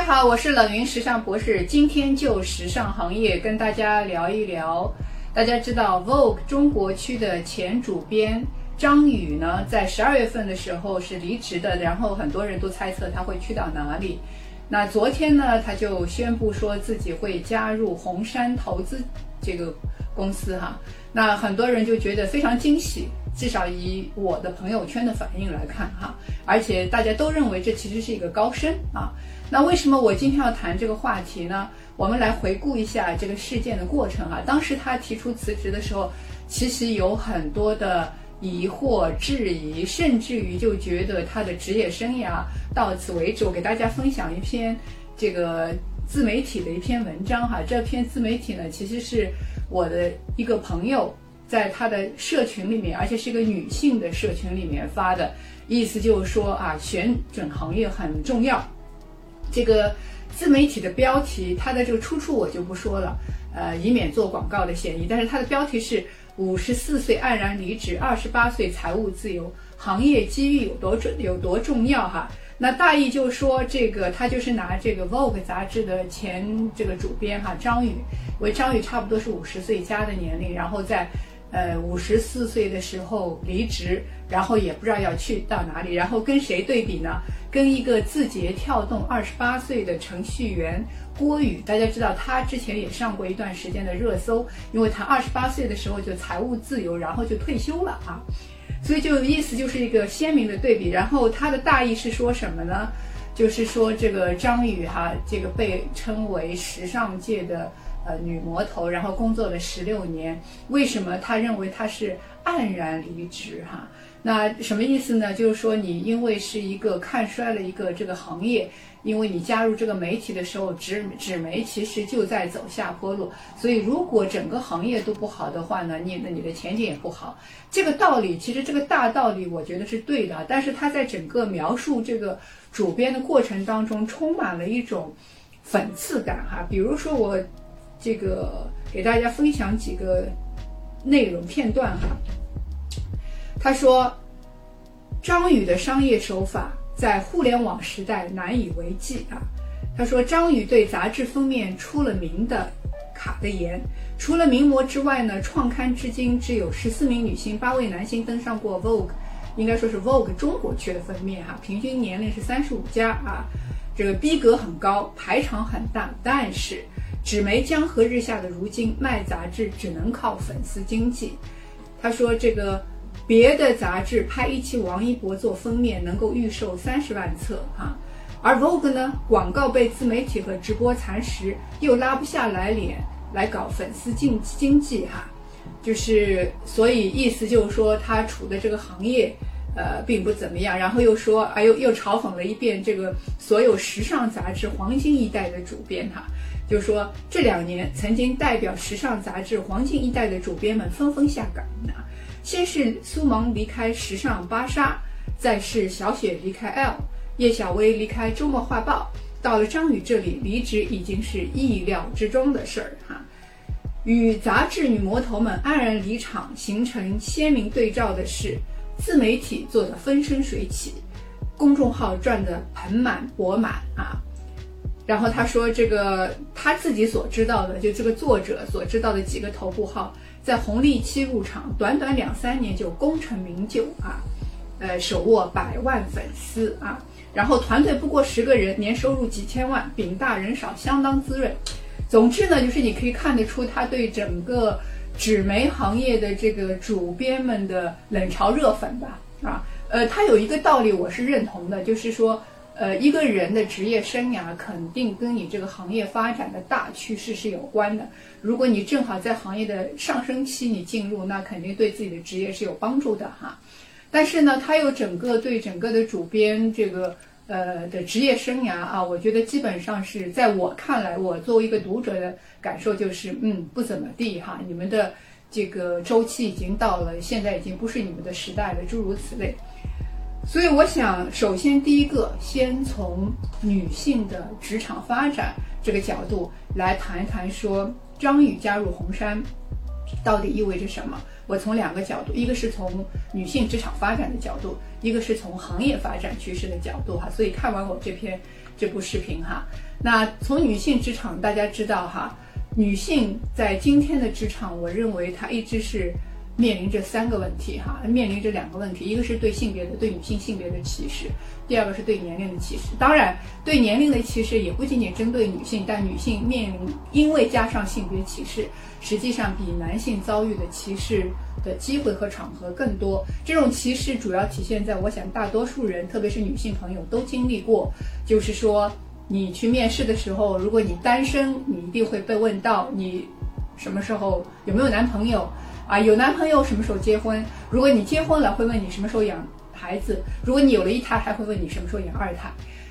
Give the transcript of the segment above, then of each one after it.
大家好，我是冷云时尚博士，今天就时尚行业跟大家聊一聊。大家知道 Vogue 中国区的前主编张宇呢，在十二月份的时候是离职的，然后很多人都猜测他会去到哪里。那昨天呢，他就宣布说自己会加入红杉投资这个公司哈。那很多人就觉得非常惊喜，至少以我的朋友圈的反应来看哈，而且大家都认为这其实是一个高升啊。那为什么我今天要谈这个话题呢？我们来回顾一下这个事件的过程啊。当时他提出辞职的时候，其实有很多的疑惑、质疑，甚至于就觉得他的职业生涯到此为止。我给大家分享一篇这个自媒体的一篇文章哈。这篇自媒体呢，其实是我的一个朋友在他的社群里面，而且是一个女性的社群里面发的，意思就是说啊，选准行业很重要。这个。自媒体的标题，它的这个出处我就不说了，呃，以免做广告的嫌疑。但是它的标题是五十四岁黯然离职，二十八岁财务自由，行业机遇有多重有多重要哈？那大意就说这个他就是拿这个 Vogue 杂志的前这个主编哈张宇，为张宇差不多是五十岁加的年龄，然后在。呃，五十四岁的时候离职，然后也不知道要去到哪里，然后跟谁对比呢？跟一个字节跳动二十八岁的程序员郭宇。大家知道他之前也上过一段时间的热搜，因为他二十八岁的时候就财务自由，然后就退休了啊，所以就意思，就是一个鲜明的对比。然后他的大意是说什么呢？就是说这个张宇哈，这个被称为时尚界的。呃，女魔头，然后工作了十六年，为什么他认为他是黯然离职？哈，那什么意思呢？就是说你因为是一个看衰了一个这个行业，因为你加入这个媒体的时候，纸纸媒其实就在走下坡路，所以如果整个行业都不好的话呢，你那你的前景也不好。这个道理其实这个大道理我觉得是对的，但是他在整个描述这个主编的过程当中，充满了一种讽刺感哈，比如说我。这个给大家分享几个内容片段哈。他说，张宇的商业手法在互联网时代难以为继啊。他说，张宇对杂志封面出了名的卡的严，除了名模之外呢，创刊至今只有十四名女性、八位男性登上过 Vogue，应该说是 Vogue 中国区的封面哈，平均年龄是三十五加啊，这个逼格很高，排场很大，但是。纸媒江河日下的如今，卖杂志只能靠粉丝经济。他说：“这个别的杂志拍一期王一博做封面，能够预售三十万册哈，而 Vogue 呢，广告被自媒体和直播蚕食，又拉不下来脸来搞粉丝经经济哈，就是所以意思就是说，他处的这个行业，呃，并不怎么样。然后又说，哎又又嘲讽了一遍这个所有时尚杂志黄金一代的主编哈。”就说，这两年曾经代表时尚杂志黄金一代的主编们纷纷下岗啊。先是苏芒离开时尚芭莎，再是小雪离开 L，叶小薇离开周末画报，到了张宇这里，离职已经是意料之中的事儿哈。与杂志女魔头们黯然离场形成鲜明对照的是，自媒体做的风生水起，公众号赚得盆满钵满啊。然后他说：“这个他自己所知道的，就这个作者所知道的几个头部号，在红利期入场，短短两三年就功成名就啊，呃，手握百万粉丝啊，然后团队不过十个人，年收入几千万，饼大人少，相当滋润。总之呢，就是你可以看得出他对整个纸媒行业的这个主编们的冷嘲热讽吧，啊，呃，他有一个道理我是认同的，就是说。”呃，一个人的职业生涯肯定跟你这个行业发展的大趋势是有关的。如果你正好在行业的上升期你进入，那肯定对自己的职业是有帮助的哈。但是呢，他又整个对整个的主编这个呃的职业生涯啊，我觉得基本上是在我看来，我作为一个读者的感受就是，嗯，不怎么地哈。你们的这个周期已经到了，现在已经不是你们的时代了，诸如此类。所以我想，首先第一个，先从女性的职场发展这个角度来谈一谈，说张宇加入红杉到底意味着什么？我从两个角度，一个是从女性职场发展的角度，一个是从行业发展趋势的角度哈。所以看完我这篇这部视频哈，那从女性职场，大家知道哈，女性在今天的职场，我认为她一直是。面临着三个问题哈，面临着两个问题，一个是对性别的对女性性别的歧视，第二个是对年龄的歧视。当然，对年龄的歧视也不仅仅针对女性，但女性面临因为加上性别歧视，实际上比男性遭遇的歧视的机会和场合更多。这种歧视主要体现在，我想大多数人，特别是女性朋友都经历过，就是说你去面试的时候，如果你单身，你一定会被问到你什么时候有没有男朋友。啊，有男朋友什么时候结婚？如果你结婚了，会问你什么时候养孩子；如果你有了一胎，还会问你什么时候养二胎。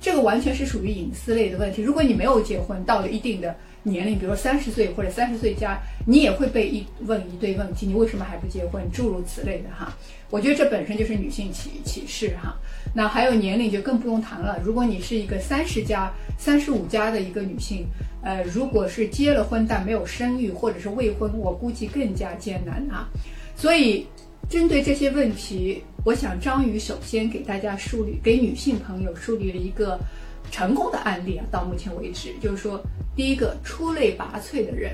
这个完全是属于隐私类的问题。如果你没有结婚，到了一定的年龄，比如说三十岁或者三十岁加，你也会被一问一堆问题：你为什么还不结婚？诸如此类的哈。我觉得这本身就是女性歧歧视哈。那还有年龄就更不用谈了。如果你是一个三十加、三十五加的一个女性。呃，如果是结了婚但没有生育，或者是未婚，我估计更加艰难啊。所以，针对这些问题，我想张宇首先给大家树立，给女性朋友树立了一个成功的案例啊。到目前为止，就是说，第一个出类拔萃的人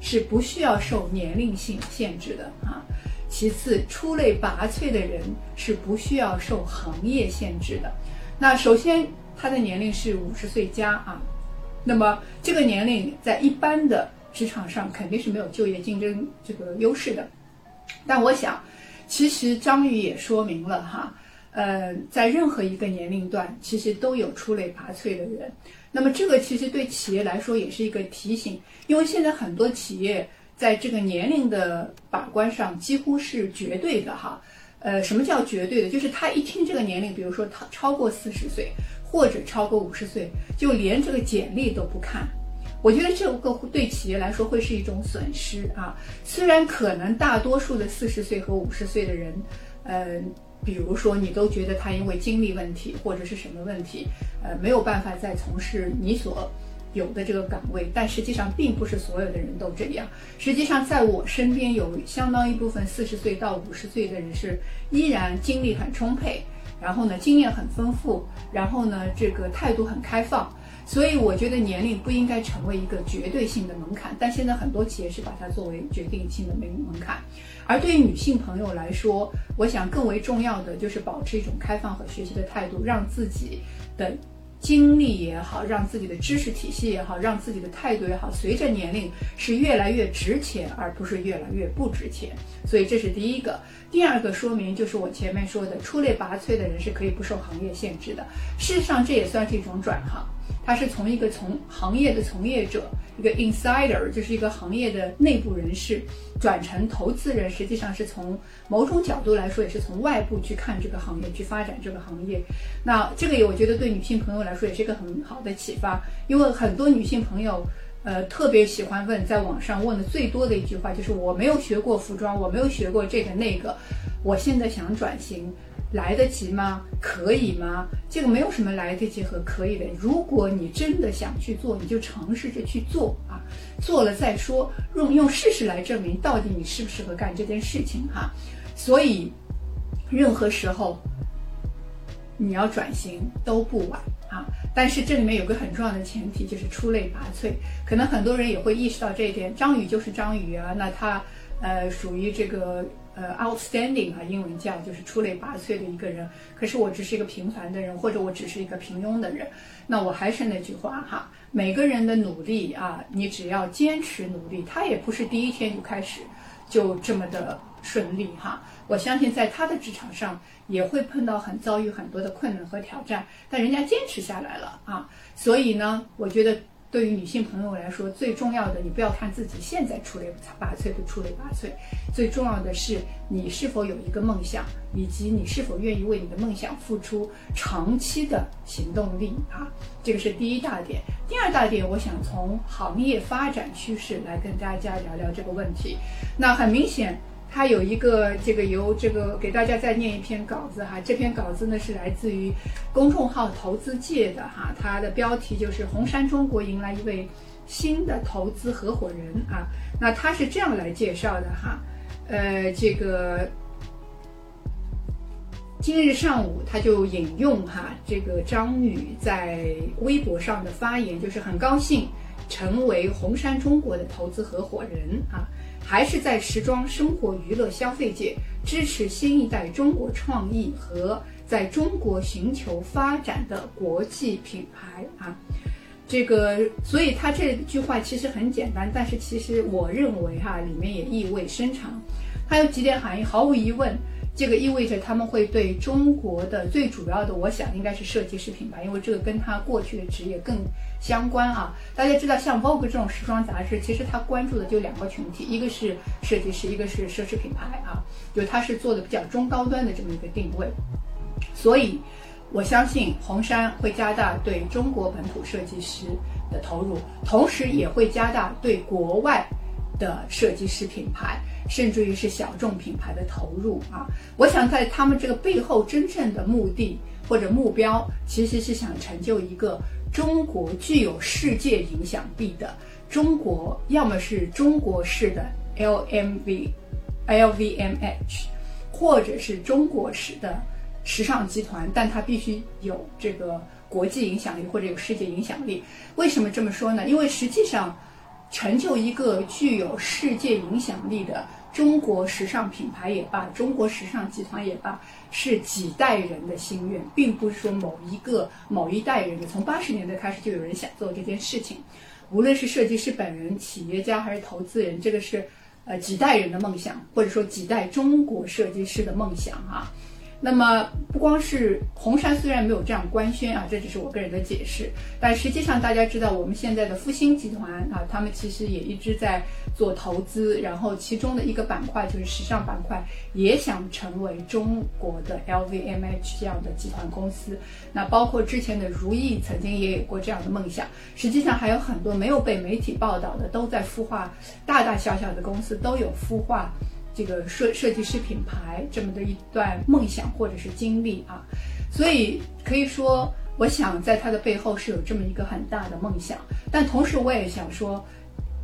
是不需要受年龄性限制的啊。其次，出类拔萃的人是不需要受行业限制的。那首先，他的年龄是五十岁加啊。那么这个年龄在一般的职场上肯定是没有就业竞争这个优势的，但我想，其实张宇也说明了哈，呃，在任何一个年龄段，其实都有出类拔萃的人。那么这个其实对企业来说也是一个提醒，因为现在很多企业在这个年龄的把关上几乎是绝对的哈。呃，什么叫绝对的？就是他一听这个年龄，比如说他超过四十岁。或者超过五十岁，就连这个简历都不看，我觉得这个对企业来说会是一种损失啊。虽然可能大多数的四十岁和五十岁的人，呃，比如说你都觉得他因为精力问题或者是什么问题，呃，没有办法再从事你所有的这个岗位，但实际上并不是所有的人都这样。实际上，在我身边有相当一部分四十岁到五十岁的人是依然精力很充沛。然后呢，经验很丰富，然后呢，这个态度很开放，所以我觉得年龄不应该成为一个绝对性的门槛。但现在很多企业是把它作为决定性的门门槛。而对于女性朋友来说，我想更为重要的就是保持一种开放和学习的态度，让自己的。经历也好，让自己的知识体系也好，让自己的态度也好，随着年龄是越来越值钱，而不是越来越不值钱。所以这是第一个。第二个说明就是我前面说的，出类拔萃的人是可以不受行业限制的。事实上，这也算是一种转行。他是从一个从行业的从业者，一个 insider，就是一个行业的内部人士，转成投资人，实际上是从某种角度来说，也是从外部去看这个行业，去发展这个行业。那这个也我觉得对女性朋友来说也是一个很好的启发，因为很多女性朋友，呃，特别喜欢问，在网上问的最多的一句话就是我没有学过服装，我没有学过这个那个，我现在想转型。来得及吗？可以吗？这个没有什么来得及和可以的。如果你真的想去做，你就尝试着去做啊，做了再说，用用事实来证明到底你适不适合干这件事情哈。所以，任何时候你要转型都不晚啊。但是这里面有个很重要的前提，就是出类拔萃。可能很多人也会意识到这一点。张宇就是张宇啊，那他呃属于这个。呃，outstanding 啊，英文叫就是出类拔萃的一个人。可是我只是一个平凡的人，或者我只是一个平庸的人。那我还是那句话哈，每个人的努力啊，你只要坚持努力，他也不是第一天就开始就这么的顺利哈。我相信在他的职场上也会碰到很遭遇很多的困难和挑战，但人家坚持下来了啊。所以呢，我觉得。对于女性朋友来说，最重要的，你不要看自己现在出类拔萃不出类拔萃，最重要的是你是否有一个梦想，以及你是否愿意为你的梦想付出长期的行动力啊，这个是第一大点。第二大点，我想从行业发展趋势来跟大家聊聊这个问题。那很明显。他有一个这个由这个给大家再念一篇稿子哈，这篇稿子呢是来自于公众号投资界的哈，它的标题就是红杉中国迎来一位新的投资合伙人啊，那他是这样来介绍的哈，呃，这个今日上午，他就引用哈这个张宇在微博上的发言，就是很高兴成为红杉中国的投资合伙人啊，还是在时装、生活、娱乐、消费界支持新一代中国创意和在中国寻求发展的国际品牌啊。这个，所以他这句话其实很简单，但是其实我认为哈里面也意味深长，它有几点含义，毫无疑问。这个意味着他们会对中国的最主要的，我想应该是设计师品牌，因为这个跟他过去的职业更相关啊。大家知道，像 Vogue 这种时装杂志，其实他关注的就两个群体，一个是设计师，一个是奢侈品牌啊，就他是做的比较中高端的这么一个定位。所以，我相信红杉会加大对中国本土设计师的投入，同时也会加大对国外的设计师品牌。甚至于是小众品牌的投入啊，我想在他们这个背后真正的目的或者目标，其实是想成就一个中国具有世界影响力的中国，要么是中国式的 LMV、LVMH，或者是中国式的时尚集团，但它必须有这个国际影响力或者有世界影响力。为什么这么说呢？因为实际上成就一个具有世界影响力的。中国时尚品牌也罢，中国时尚集团也罢，是几代人的心愿，并不是说某一个某一代人的。从八十年代开始，就有人想做这件事情，无论是设计师本人、企业家还是投资人，这个是呃几代人的梦想，或者说几代中国设计师的梦想啊。那么不光是红杉，虽然没有这样官宣啊，这只是我个人的解释。但实际上，大家知道我们现在的复星集团啊，他们其实也一直在做投资，然后其中的一个板块就是时尚板块，也想成为中国的 LVMH 这样的集团公司。那包括之前的如意曾经也有过这样的梦想。实际上还有很多没有被媒体报道的，都在孵化，大大小小的公司都有孵化。这个设设计师品牌这么的一段梦想或者是经历啊，所以可以说，我想在他的背后是有这么一个很大的梦想。但同时，我也想说，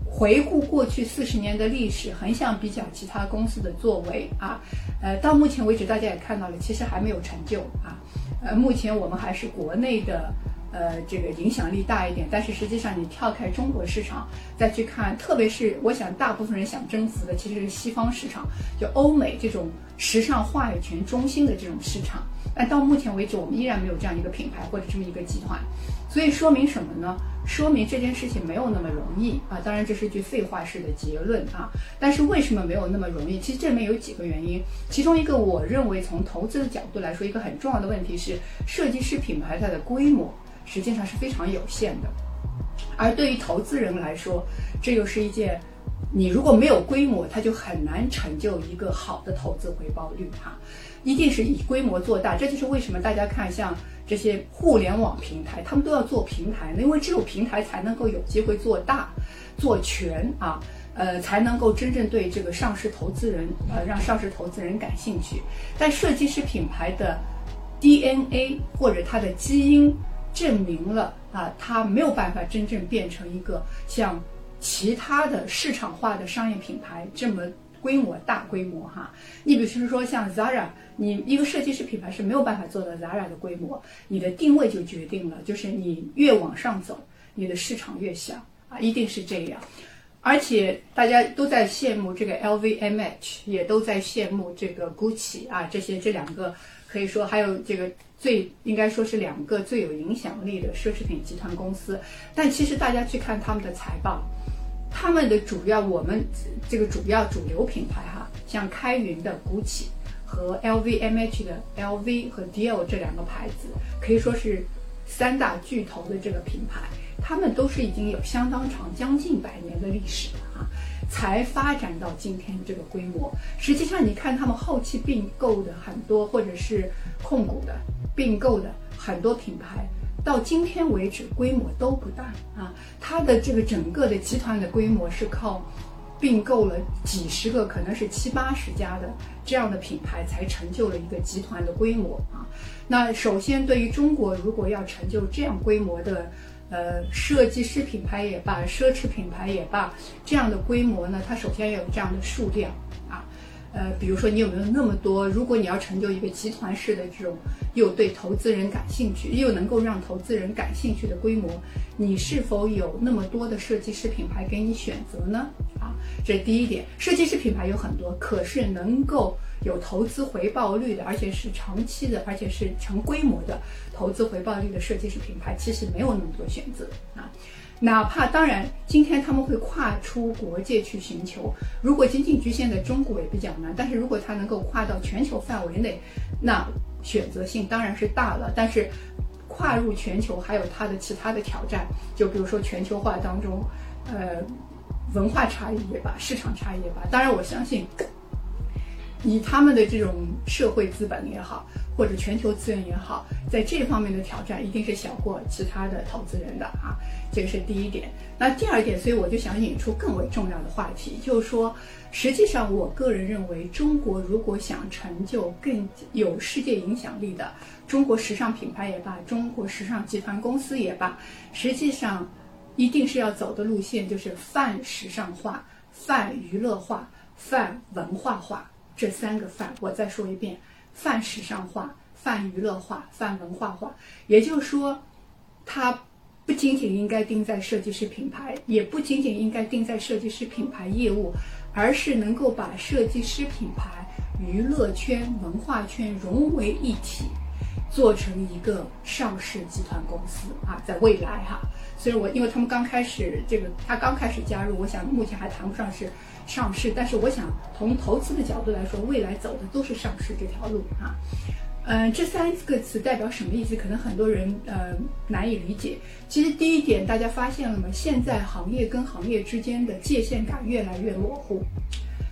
回顾过去四十年的历史，横向比较其他公司的作为啊，呃，到目前为止，大家也看到了，其实还没有成就啊。呃，目前我们还是国内的。呃，这个影响力大一点，但是实际上你跳开中国市场再去看，特别是我想大部分人想征服的其实是西方市场，就欧美这种时尚话语权中心的这种市场。但到目前为止，我们依然没有这样一个品牌或者这么一个集团，所以说明什么呢？说明这件事情没有那么容易啊！当然这是句废话式的结论啊！但是为什么没有那么容易？其实这里面有几个原因，其中一个我认为从投资的角度来说，一个很重要的问题是设计师品牌它的规模。实际上是非常有限的，而对于投资人来说，这又是一件，你如果没有规模，它就很难成就一个好的投资回报率哈，一定是以规模做大。这就是为什么大家看像这些互联网平台，他们都要做平台，因为只有平台才能够有机会做大、做全啊，呃，才能够真正对这个上市投资人，呃，让上市投资人感兴趣。但设计师品牌的 DNA 或者它的基因。证明了啊，它没有办法真正变成一个像其他的市场化的商业品牌这么规模大规模哈。你比如说像 Zara，你一个设计师品牌是没有办法做到 Zara 的规模。你的定位就决定了，就是你越往上走，你的市场越小啊，一定是这样。而且大家都在羡慕这个 LVMH，也都在羡慕这个 Gucci 啊，这些这两个可以说还有这个。最应该说是两个最有影响力的奢侈品集团公司，但其实大家去看他们的财报，他们的主要我们这个主要主流品牌哈，像开云的 GUCCI 和 LVMH 的 LV 和 Dior 这两个牌子，可以说是三大巨头的这个品牌，他们都是已经有相当长将近百年的历史。才发展到今天这个规模。实际上，你看他们后期并购的很多，或者是控股的并购的很多品牌，到今天为止规模都不大啊。它的这个整个的集团的规模是靠并购了几十个，可能是七八十家的这样的品牌，才成就了一个集团的规模啊。那首先，对于中国，如果要成就这样规模的，呃，设计师品牌也罢，奢侈品牌也罢，这样的规模呢，它首先要有这样的数量啊。呃，比如说你有没有那么多？如果你要成就一个集团式的这种又对投资人感兴趣，又能够让投资人感兴趣的规模，你是否有那么多的设计师品牌给你选择呢？啊，这是第一点。设计师品牌有很多，可是能够有投资回报率的，而且是长期的，而且是成规模的投资回报率的设计师品牌，其实没有那么多选择啊。哪怕当然，今天他们会跨出国界去寻求。如果仅仅局限在中国也比较难，但是如果它能够跨到全球范围内，那选择性当然是大了。但是跨入全球还有它的其他的挑战，就比如说全球化当中，呃，文化差异也罢，市场差异也罢。当然，我相信以他们的这种社会资本也好。或者全球资源也好，在这方面的挑战一定是小过其他的投资人的啊，这个是第一点。那第二点，所以我就想引出更为重要的话题，就是说，实际上我个人认为，中国如果想成就更有世界影响力的中国时尚品牌也罢，中国时尚集团公司也罢，实际上一定是要走的路线就是泛时尚化、泛娱乐化、泛文化化这三个范。我再说一遍。泛时尚化、泛娱乐化、泛文化化，也就是说，它不仅仅应该定在设计师品牌，也不仅仅应该定在设计师品牌业务，而是能够把设计师品牌、娱乐圈、文化圈融为一体，做成一个上市集团公司啊，在未来哈。所以我因为他们刚开始这个，他刚开始加入，我想目前还谈不上是。上市，但是我想从投资的角度来说，未来走的都是上市这条路啊。嗯，这三个词代表什么意思？可能很多人呃难以理解。其实第一点，大家发现了吗？现在行业跟行业之间的界限感越来越模糊。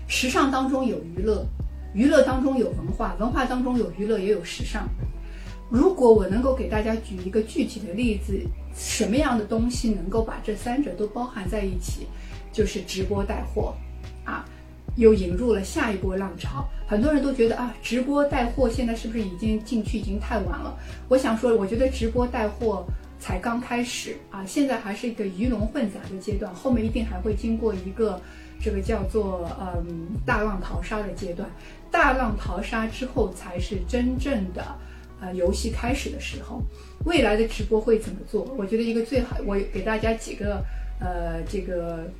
时尚当中有娱乐，娱乐当中有文化，文化当中有娱乐也有时尚。如果我能够给大家举一个具体的例子，什么样的东西能够把这三者都包含在一起？就是直播带货。啊，又引入了下一波浪潮。很多人都觉得啊，直播带货现在是不是已经进去已经太晚了？我想说，我觉得直播带货才刚开始啊，现在还是一个鱼龙混杂的阶段，后面一定还会经过一个这个叫做嗯大浪淘沙的阶段。大浪淘沙之后，才是真正的呃游戏开始的时候。未来的直播会怎么做？我觉得一个最好，我给大家几个呃这个。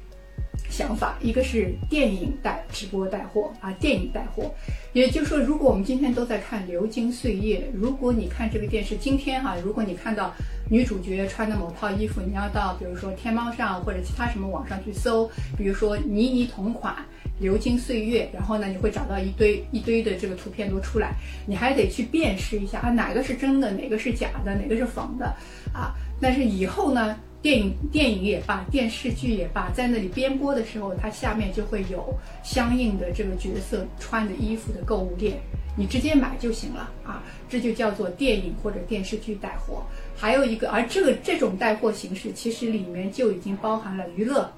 想法，一个是电影带直播带货啊，电影带货，也就是说，如果我们今天都在看《流金岁月》，如果你看这个电视，今天哈，如果你看到女主角穿的某套衣服，你要到比如说天猫上或者其他什么网上去搜，比如说倪妮同款《流金岁月》，然后呢，你会找到一堆一堆的这个图片都出来，你还得去辨识一下啊，哪个是真的，哪个是假的，哪个是仿的啊。但是以后呢？电影电影也罢，电视剧也罢，在那里编播的时候，它下面就会有相应的这个角色穿的衣服的购物链，你直接买就行了啊，这就叫做电影或者电视剧带货。还有一个，而这个这种带货形式，其实里面就已经包含了娱乐、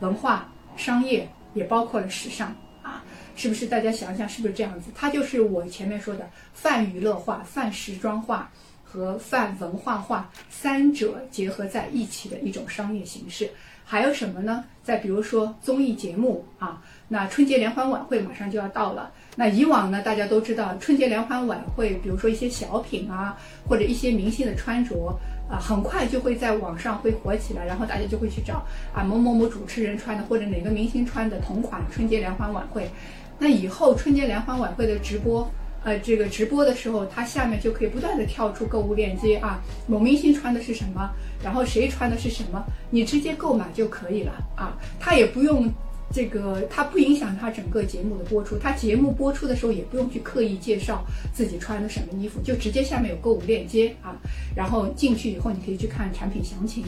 文化、商业，也包括了时尚啊，是不是？大家想想，是不是这样子？它就是我前面说的泛娱乐化、泛时装化。和泛文化化三者结合在一起的一种商业形式，还有什么呢？再比如说综艺节目啊，那春节联欢晚会马上就要到了。那以往呢，大家都知道春节联欢晚会，比如说一些小品啊，或者一些明星的穿着啊，很快就会在网上会火起来，然后大家就会去找啊某某某主持人穿的，或者哪个明星穿的同款春节联欢晚会。那以后春节联欢晚会的直播。呃，这个直播的时候，它下面就可以不断的跳出购物链接啊，某明星穿的是什么，然后谁穿的是什么，你直接购买就可以了啊，它也不用这个，它不影响它整个节目的播出，它节目播出的时候也不用去刻意介绍自己穿的什么衣服，就直接下面有购物链接啊，然后进去以后你可以去看产品详情，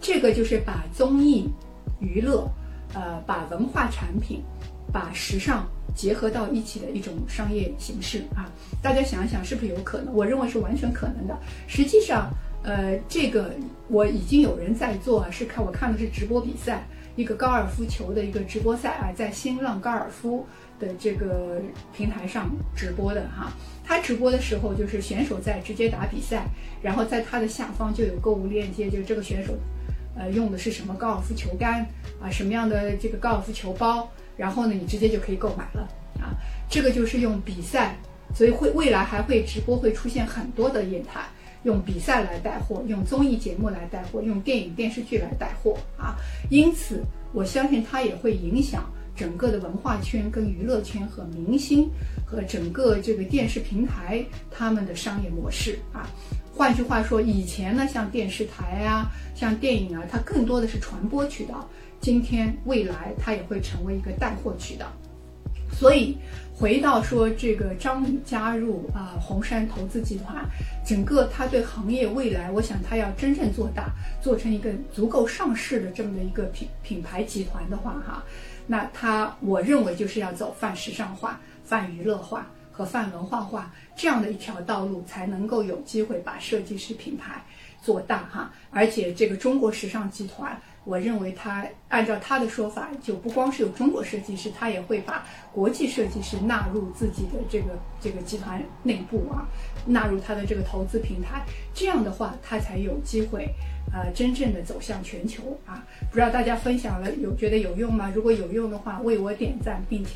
这个就是把综艺娱乐，呃，把文化产品，把时尚。结合到一起的一种商业形式啊，大家想一想是不是有可能？我认为是完全可能的。实际上，呃，这个我已经有人在做啊，是看我看的是直播比赛，一个高尔夫球的一个直播赛啊，在新浪高尔夫的这个平台上直播的哈。他直播的时候就是选手在直接打比赛，然后在他的下方就有购物链接，就是这个选手，呃，用的是什么高尔夫球杆啊，什么样的这个高尔夫球包。然后呢，你直接就可以购买了啊。这个就是用比赛，所以会未来还会直播会出现很多的业态，用比赛来带货，用综艺节目来带货，用电影电视剧来带货啊。因此，我相信它也会影响整个的文化圈、跟娱乐圈和明星和整个这个电视平台他们的商业模式啊。换句话说，以前呢，像电视台啊，像电影啊，它更多的是传播渠道。今天未来，它也会成为一个带货渠道。所以，回到说这个张宇加入啊红杉投资集团，整个他对行业未来，我想他要真正做大，做成一个足够上市的这么的一个品品牌集团的话，哈，那他我认为就是要走泛时尚化、泛娱乐化。和泛文化化这样的一条道路，才能够有机会把设计师品牌做大哈。而且这个中国时尚集团，我认为他按照他的说法，就不光是有中国设计师，他也会把国际设计师纳入自己的这个这个集团内部啊，纳入他的这个投资平台。这样的话，他才有机会呃真正的走向全球啊。不知道大家分享了有觉得有用吗？如果有用的话，为我点赞，并且。